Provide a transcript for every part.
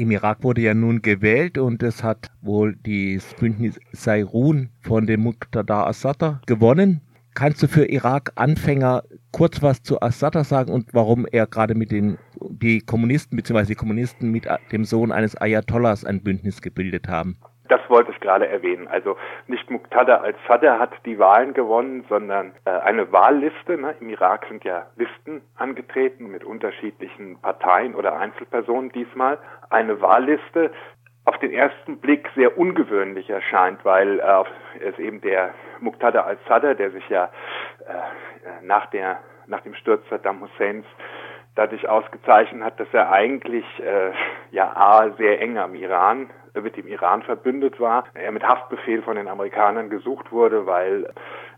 Im Irak wurde ja nun gewählt und es hat wohl das Bündnis Sairun von dem Muqtada Assad gewonnen. Kannst du für Irak-Anfänger kurz was zu Assad sagen und warum er gerade mit den die Kommunisten bzw. die Kommunisten mit dem Sohn eines Ayatollahs ein Bündnis gebildet haben? Das wollte ich gerade erwähnen. Also nicht Muqtada al-Sadr hat die Wahlen gewonnen, sondern äh, eine Wahlliste. Ne? Im Irak sind ja Listen angetreten mit unterschiedlichen Parteien oder Einzelpersonen diesmal. Eine Wahlliste auf den ersten Blick sehr ungewöhnlich erscheint, weil äh, es eben der Muqtada al-Sadr, der sich ja äh, nach der nach dem Sturz Saddam Husseins dadurch ausgezeichnet hat, dass er eigentlich äh, ja A sehr eng am Iran mit dem Iran verbündet war, er mit Haftbefehl von den Amerikanern gesucht wurde, weil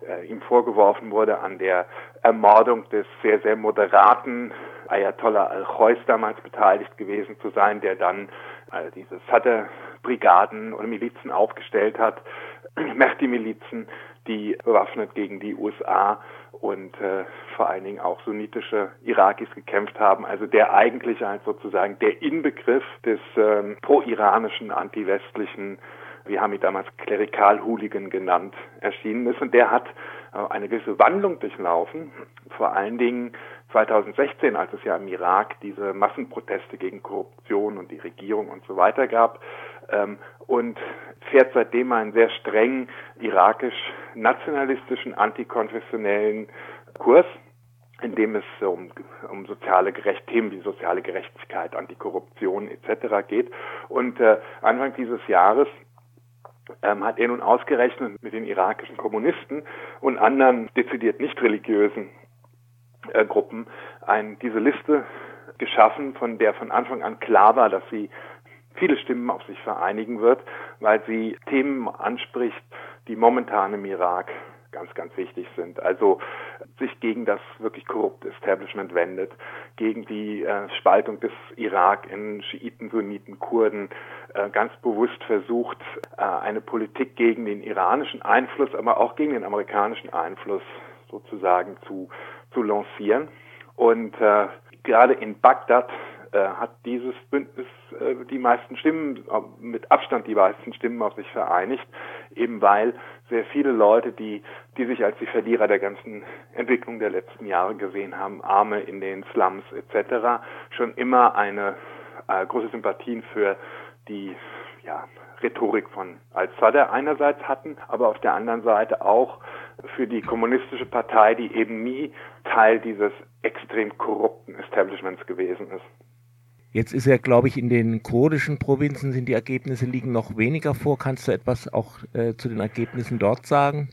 äh, ihm vorgeworfen wurde, an der Ermordung des sehr, sehr moderaten Ayatollah al-Khois damals beteiligt gewesen zu sein, der dann äh, diese Sadr-Brigaden oder Milizen aufgestellt hat, Mehdi-Milizen, die bewaffnet gegen die USA und äh, vor allen Dingen auch sunnitische Irakis gekämpft haben. Also der eigentlich als sozusagen der Inbegriff des ähm, pro-iranischen, anti-westlichen, wir haben ihn damals Klerikal-Hooligan genannt, erschienen ist. Und der hat äh, eine gewisse Wandlung durchlaufen, vor allen Dingen 2016, als es ja im Irak diese Massenproteste gegen Korruption und die Regierung und so weiter gab, ähm, und fährt seitdem einen sehr streng irakisch-nationalistischen, antikonfessionellen Kurs, in dem es um, um soziale Gerecht Themen wie soziale Gerechtigkeit, Antikorruption etc. geht. Und äh, Anfang dieses Jahres ähm, hat er nun ausgerechnet mit den irakischen Kommunisten und anderen dezidiert nicht religiösen Gruppen ein, diese Liste geschaffen, von der von Anfang an klar war, dass sie viele Stimmen auf sich vereinigen wird, weil sie Themen anspricht, die momentan im Irak ganz, ganz wichtig sind. Also sich gegen das wirklich korrupte Establishment wendet, gegen die äh, Spaltung des Irak in Schiiten, Sunniten, Kurden, äh, ganz bewusst versucht, äh, eine Politik gegen den iranischen Einfluss, aber auch gegen den amerikanischen Einfluss sozusagen zu, zu lancieren. Und äh, gerade in Bagdad äh, hat dieses Bündnis äh, die meisten Stimmen, äh, mit Abstand die meisten Stimmen auf sich vereinigt, eben weil sehr viele Leute, die, die sich als die Verlierer der ganzen Entwicklung der letzten Jahre gesehen haben, Arme in den Slums etc., schon immer eine äh, große Sympathien für die ja, Rhetorik von al-Sadr einerseits hatten, aber auf der anderen Seite auch für die kommunistische Partei, die eben nie Teil dieses extrem korrupten Establishments gewesen ist. Jetzt ist ja, glaube ich, in den kurdischen Provinzen sind die Ergebnisse liegen noch weniger vor. Kannst du etwas auch äh, zu den Ergebnissen dort sagen?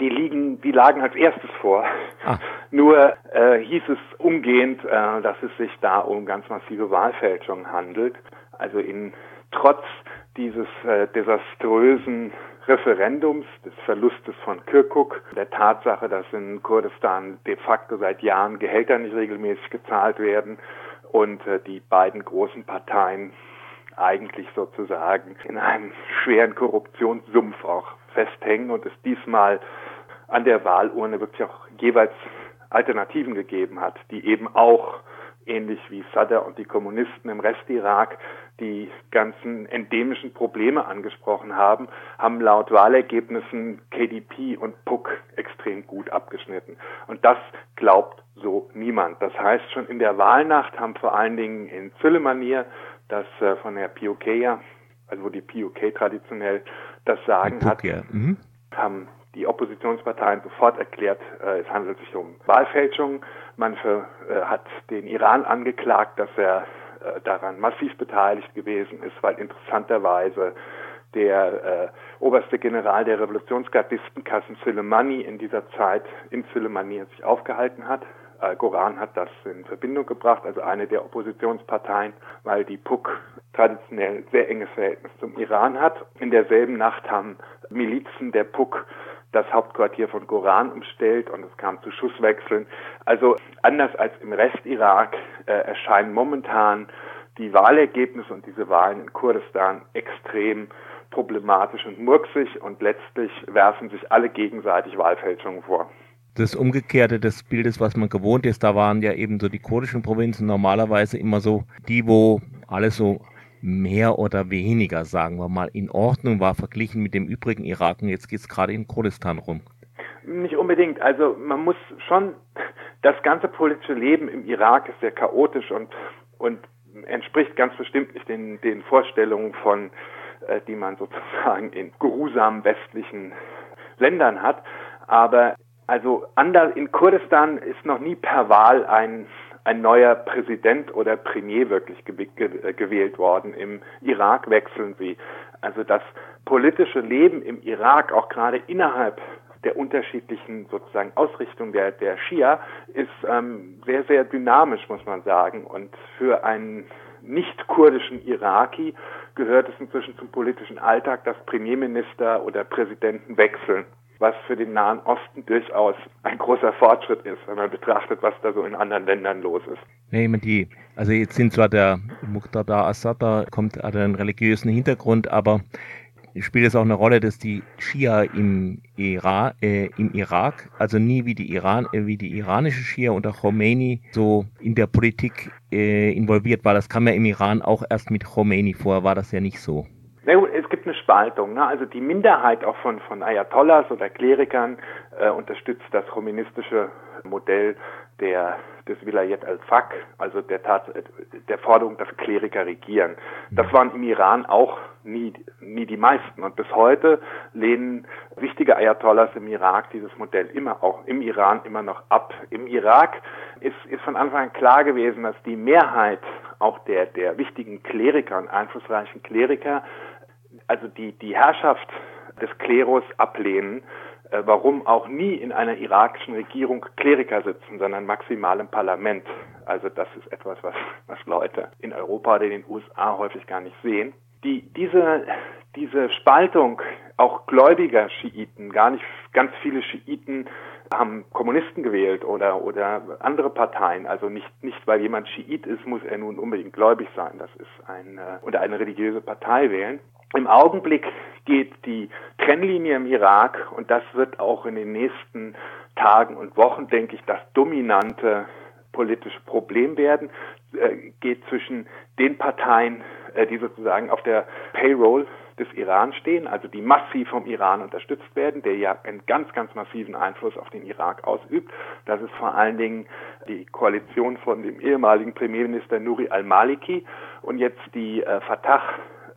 Die liegen, die lagen als erstes vor. Ah. Nur äh, hieß es umgehend, äh, dass es sich da um ganz massive Wahlfälschungen handelt. Also in trotz dieses äh, desaströsen Referendums, des Verlustes von Kirkuk, der Tatsache, dass in Kurdistan de facto seit Jahren Gehälter nicht regelmäßig gezahlt werden und äh, die beiden großen Parteien eigentlich sozusagen in einem schweren Korruptionssumpf auch festhängen und es diesmal an der Wahlurne wirklich auch jeweils Alternativen gegeben hat, die eben auch ähnlich wie Sadr und die Kommunisten im Rest Irak die ganzen endemischen Probleme angesprochen haben, haben laut Wahlergebnissen KDP und PUK extrem gut abgeschnitten. Und das glaubt so niemand. Das heißt, schon in der Wahlnacht haben vor allen Dingen in Züllemanier, das äh, von der POK ja, also wo die POK traditionell das Sagen hat, ja. mhm. haben die Oppositionsparteien sofort erklärt, äh, es handelt sich um Wahlfälschung. Man für, äh, hat den Iran angeklagt, dass er äh, daran massiv beteiligt gewesen ist, weil interessanterweise der äh, oberste General der Revolutionsgardisten Qasim Soleimani in dieser Zeit in Soleimani sich aufgehalten hat. Al-Goran hat das in Verbindung gebracht, also eine der Oppositionsparteien, weil die PUK traditionell sehr enges Verhältnis zum Iran hat. In derselben Nacht haben Milizen der PUK das Hauptquartier von Goran umstellt und es kam zu Schusswechseln. Also anders als im Rest Irak äh, erscheinen momentan die Wahlergebnisse und diese Wahlen in Kurdistan extrem problematisch und murksig und letztlich werfen sich alle gegenseitig Wahlfälschungen vor. Das Umgekehrte des Bildes, was man gewohnt ist, da waren ja eben so die kurdischen Provinzen normalerweise immer so die, wo alles so mehr oder weniger, sagen wir mal, in Ordnung war, verglichen mit dem übrigen Irak. Und jetzt geht es gerade in Kurdistan rum. Nicht unbedingt. Also man muss schon, das ganze politische Leben im Irak ist sehr chaotisch und, und entspricht ganz bestimmt nicht den, den Vorstellungen von, äh, die man sozusagen in geruhsamen westlichen Ländern hat. Aber also in Kurdistan ist noch nie per Wahl ein ein neuer Präsident oder Premier wirklich gewählt worden. Im Irak wechseln sie. Also das politische Leben im Irak, auch gerade innerhalb der unterschiedlichen sozusagen Ausrichtung der, der Schia, ist ähm, sehr, sehr dynamisch, muss man sagen. Und für einen nicht-kurdischen Iraki gehört es inzwischen zum politischen Alltag, dass Premierminister oder Präsidenten wechseln was für den Nahen Osten durchaus ein großer Fortschritt ist, wenn man betrachtet, was da so in anderen Ländern los ist. Nee, die, also jetzt sind zwar der Muqtada Assad, da kommt hat einen religiösen Hintergrund, aber spielt es auch eine Rolle, dass die Schia im, Ira, äh, im Irak, also nie wie die, Iran, äh, wie die iranische Schia unter Khomeini so in der Politik äh, involviert war. Das kam ja im Iran auch erst mit Khomeini vor, war das ja nicht so. Na gut, es gibt eine Spaltung. Ne? Also die Minderheit auch von, von Ayatollahs oder Klerikern äh, unterstützt das kommunistische Modell der, des Vilayet al-Faq, also der, Tat, der Forderung, dass Kleriker regieren. Das waren im Iran auch nie, nie die meisten. Und bis heute lehnen wichtige Ayatollahs im Irak dieses Modell immer auch im Iran immer noch ab. Im Irak ist, ist von Anfang an klar gewesen, dass die Mehrheit auch der, der wichtigen Kleriker und einflussreichen Kleriker also die, die Herrschaft des Klerus ablehnen, äh, warum auch nie in einer irakischen Regierung Kleriker sitzen, sondern maximal im Parlament. Also das ist etwas, was, was Leute in Europa oder in den USA häufig gar nicht sehen. Die, diese, diese Spaltung auch gläubiger Schiiten, gar nicht ganz viele Schiiten haben Kommunisten gewählt oder, oder andere Parteien. Also nicht, nicht weil jemand Schiit ist, muss er nun unbedingt gläubig sein. Das ist ein, äh, oder eine religiöse Partei wählen. Im Augenblick geht die Trennlinie im Irak, und das wird auch in den nächsten Tagen und Wochen, denke ich, das dominante politische Problem werden, äh, geht zwischen den Parteien, äh, die sozusagen auf der Payroll des Iran stehen, also die massiv vom Iran unterstützt werden, der ja einen ganz, ganz massiven Einfluss auf den Irak ausübt. Das ist vor allen Dingen die Koalition von dem ehemaligen Premierminister Nuri al-Maliki und jetzt die äh, Fatah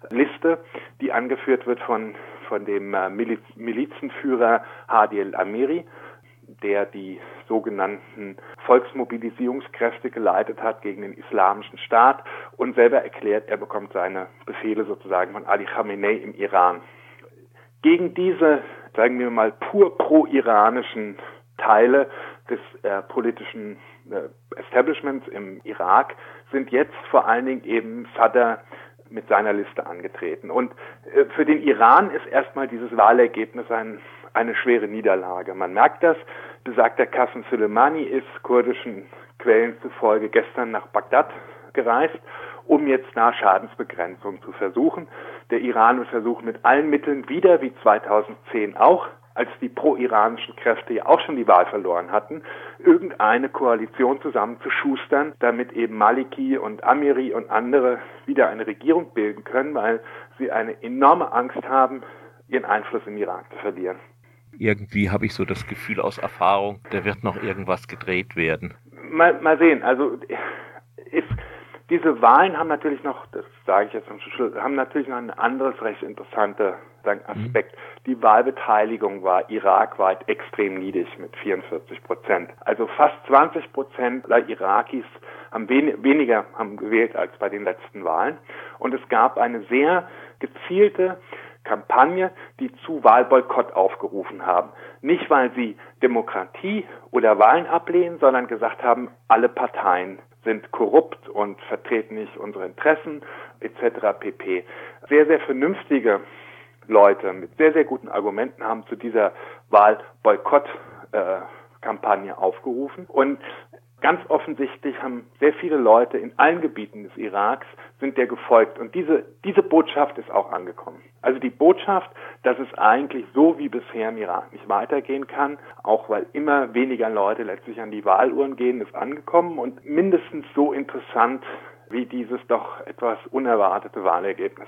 Liste, die angeführt wird von, von dem äh, Miliz Milizenführer Hadi el-Amiri, der die sogenannten Volksmobilisierungskräfte geleitet hat gegen den islamischen Staat und selber erklärt, er bekommt seine Befehle sozusagen von Ali Khamenei im Iran. Gegen diese, sagen wir mal, pur pro-iranischen Teile des äh, politischen äh, Establishments im Irak sind jetzt vor allen Dingen eben Sadr mit seiner Liste angetreten. Und äh, für den Iran ist erstmal dieses Wahlergebnis ein, eine schwere Niederlage. Man merkt das. Besagter Qasem Soleimani ist kurdischen Quellen zufolge gestern nach Bagdad gereist, um jetzt nach Schadensbegrenzung zu versuchen. Der Iran wird versuchen, mit allen Mitteln wieder, wie 2010 auch, als die pro-iranischen Kräfte ja auch schon die Wahl verloren hatten, irgendeine Koalition zusammenzuschustern, damit eben Maliki und Amiri und andere wieder eine Regierung bilden können, weil sie eine enorme Angst haben, ihren Einfluss im Irak zu verlieren. Irgendwie habe ich so das Gefühl aus Erfahrung, da wird noch irgendwas gedreht werden. Mal, mal sehen, also ist diese Wahlen haben natürlich noch, das sage ich jetzt zum Schluss, haben natürlich noch ein anderes recht interessanter mhm. Aspekt. Mhm. Die Wahlbeteiligung war irakweit extrem niedrig mit 44 Prozent. Also fast 20 Prozent der Irakis haben wen weniger haben gewählt als bei den letzten Wahlen. Und es gab eine sehr gezielte Kampagne, die zu Wahlboykott aufgerufen haben. Nicht, weil sie Demokratie oder Wahlen ablehnen, sondern gesagt haben, alle Parteien sind korrupt und vertreten nicht unsere Interessen etc. pp. Sehr, sehr vernünftige Leute mit sehr, sehr guten Argumenten haben zu dieser Wahlboykott-Kampagne äh, aufgerufen. Und ganz offensichtlich haben sehr viele Leute in allen Gebieten des Iraks sind der gefolgt. Und diese, diese Botschaft ist auch angekommen. Also die Botschaft, dass es eigentlich so wie bisher im Irak nicht weitergehen kann, auch weil immer weniger Leute letztlich an die Wahluhren gehen, ist angekommen und mindestens so interessant wie dieses doch etwas unerwartete Wahlergebnis.